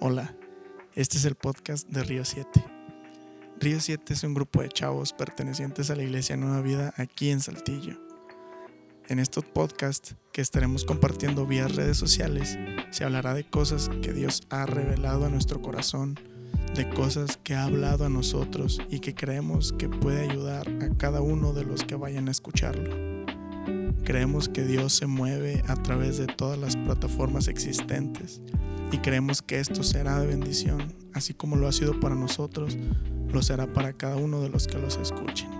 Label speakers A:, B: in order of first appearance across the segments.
A: Hola, este es el podcast de Río 7. Río 7 es un grupo de chavos pertenecientes a la Iglesia Nueva Vida aquí en Saltillo. En estos podcasts que estaremos compartiendo vía redes sociales, se hablará de cosas que Dios ha revelado a nuestro corazón, de cosas que ha hablado a nosotros y que creemos que puede ayudar a cada uno de los que vayan a escucharlo. Creemos que Dios se mueve a través de todas las plataformas existentes y creemos que esto será de bendición, así como lo ha sido para nosotros, lo será para cada uno de los que los escuchen.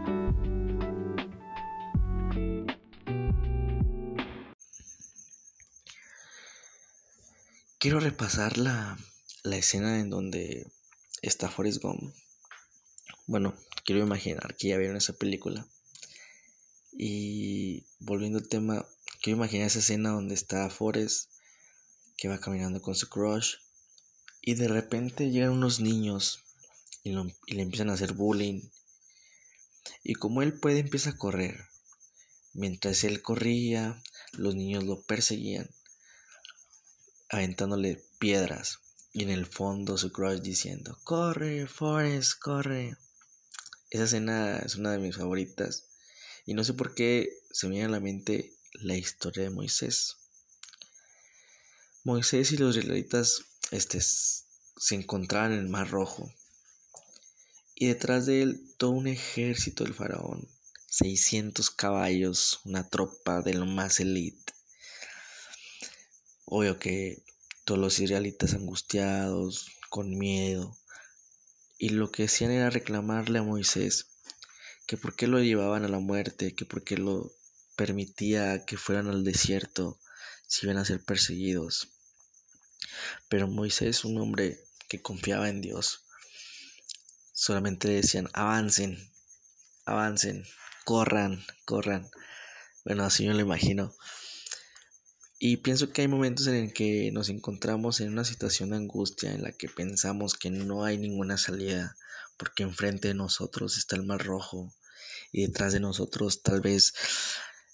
B: Quiero repasar la, la escena en donde está Forrest Gump. Bueno, quiero imaginar que ya vieron esa película y volviendo al tema, quiero imaginar esa escena donde está Forrest, que va caminando con su crush, y de repente llegan unos niños y, le empiezan a hacer bullying. Y como él puede, empieza a correr. Mientras él corría, los niños lo perseguían, aventándole piedras. Y en el fondo su crush diciendo, corre, Forrest, corre. Esa escena es una de mis favoritas y no sé por qué se me viene a la mente la historia de Moisés. Moisés y los israelitas este, se encontraban en el Mar Rojo. Y detrás de él todo un ejército del faraón. 600 caballos, una tropa de lo más elite. Obvio que todos los israelitas angustiados, con miedo. Y lo que hacían era reclamarle a Moisés que por qué lo llevaban a la muerte, que por qué lo permitía que fueran al desierto si iban a ser perseguidos. Pero Moisés, un hombre que confiaba en Dios, solamente decían, avancen, avancen, corran, corran. Bueno, así yo lo imagino. Y pienso que hay momentos en el que nos encontramos en una situación de angustia en la que pensamos que no hay ninguna salida porque enfrente de nosotros está el mar rojo y detrás de nosotros tal vez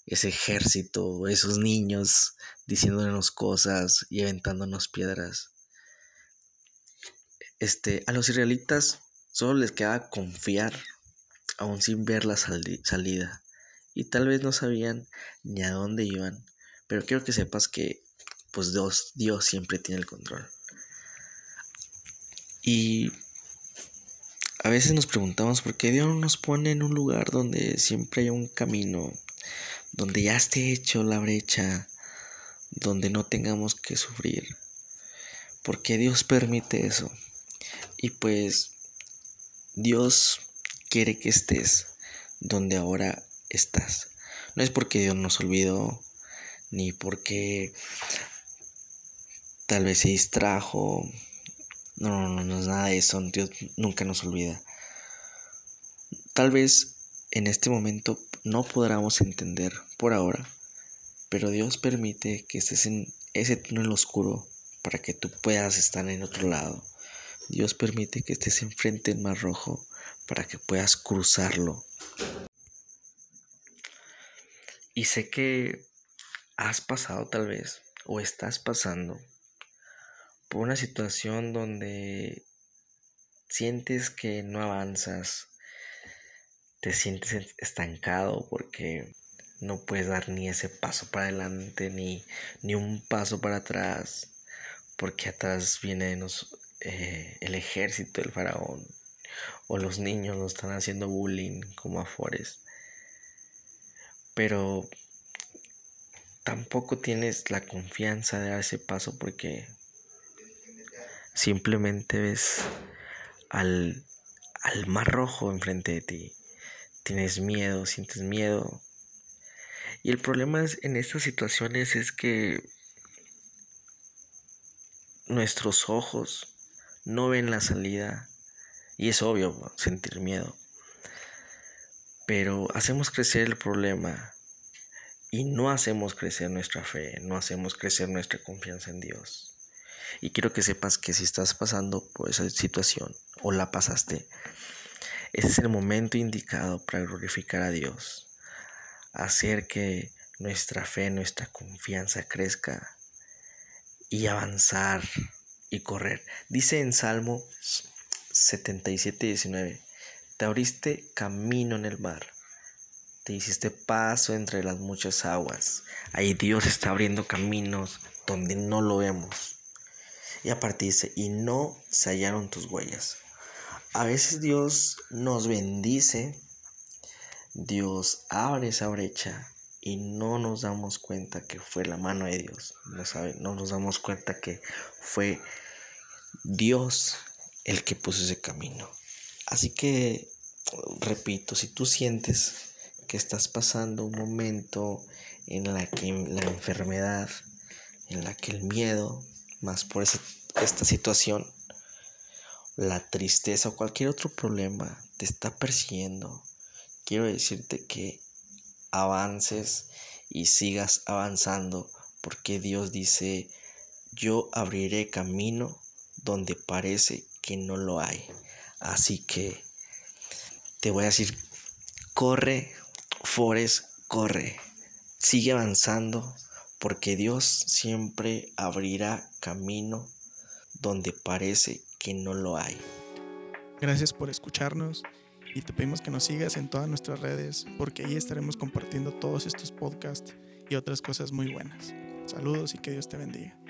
B: ese ejército, esos niños diciéndonos cosas y aventándonos piedras. Este, a los israelitas solo les quedaba confiar, aún sin ver la salida. Y tal vez no sabían ni a dónde iban, pero quiero que sepas que pues Dios, Dios siempre tiene el control. Y a veces nos preguntamos por qué Dios nos pone en un lugar donde siempre hay un camino, donde ya esté hecho la brecha, donde no tengamos que sufrir. ¿Por qué Dios permite eso? Y pues Dios quiere que estés donde ahora estás. No es porque Dios nos olvidó, ni porque tal vez se distrajo, no, no, no, es nada de eso. Dios nunca nos olvida. Tal vez en este momento no podamos entender por ahora, pero Dios permite que estés en ese túnel oscuro para que tú puedas estar en otro lado. Dios permite que estés enfrente del mar rojo para que puedas cruzarlo. Y sé que has pasado tal vez o estás pasando por una situación donde sientes que no avanzas, te sientes estancado porque no puedes dar ni ese paso para adelante ni, ni un paso para atrás, porque atrás viene eh, el ejército del faraón o los niños nos están haciendo bullying como a Forest. Pero tampoco tienes la confianza de dar ese paso porque Simplemente ves al, al mar rojo enfrente de ti. Tienes miedo, sientes miedo. Y el problema es, en estas situaciones es que nuestros ojos no ven la salida. Y es obvio sentir miedo. Pero hacemos crecer el problema y no hacemos crecer nuestra fe, no hacemos crecer nuestra confianza en Dios. Y quiero que sepas que si estás pasando por esa situación o la pasaste, ese es el momento indicado para glorificar a Dios, hacer que nuestra fe, nuestra confianza crezca y avanzar y correr. Dice en Salmo 77, 19, te abriste camino en el mar, te hiciste paso entre las muchas aguas. Ahí Dios está abriendo caminos donde no lo vemos. Y aparte y no se hallaron tus huellas. A veces Dios nos bendice, Dios abre esa brecha y no nos damos cuenta que fue la mano de Dios. No, sabe, no nos damos cuenta que fue Dios el que puso ese camino. Así que, repito, si tú sientes que estás pasando un momento en la que la enfermedad, en la que el miedo, más por esta situación, la tristeza o cualquier otro problema te está persiguiendo, quiero decirte que avances y sigas avanzando porque Dios dice, yo abriré camino donde parece que no lo hay. Así que te voy a decir, corre, Forest, corre, sigue avanzando porque Dios siempre abrirá camino donde parece que no lo hay.
A: Gracias por escucharnos y te pedimos que nos sigas en todas nuestras redes porque ahí estaremos compartiendo todos estos podcasts y otras cosas muy buenas. Saludos y que Dios te bendiga.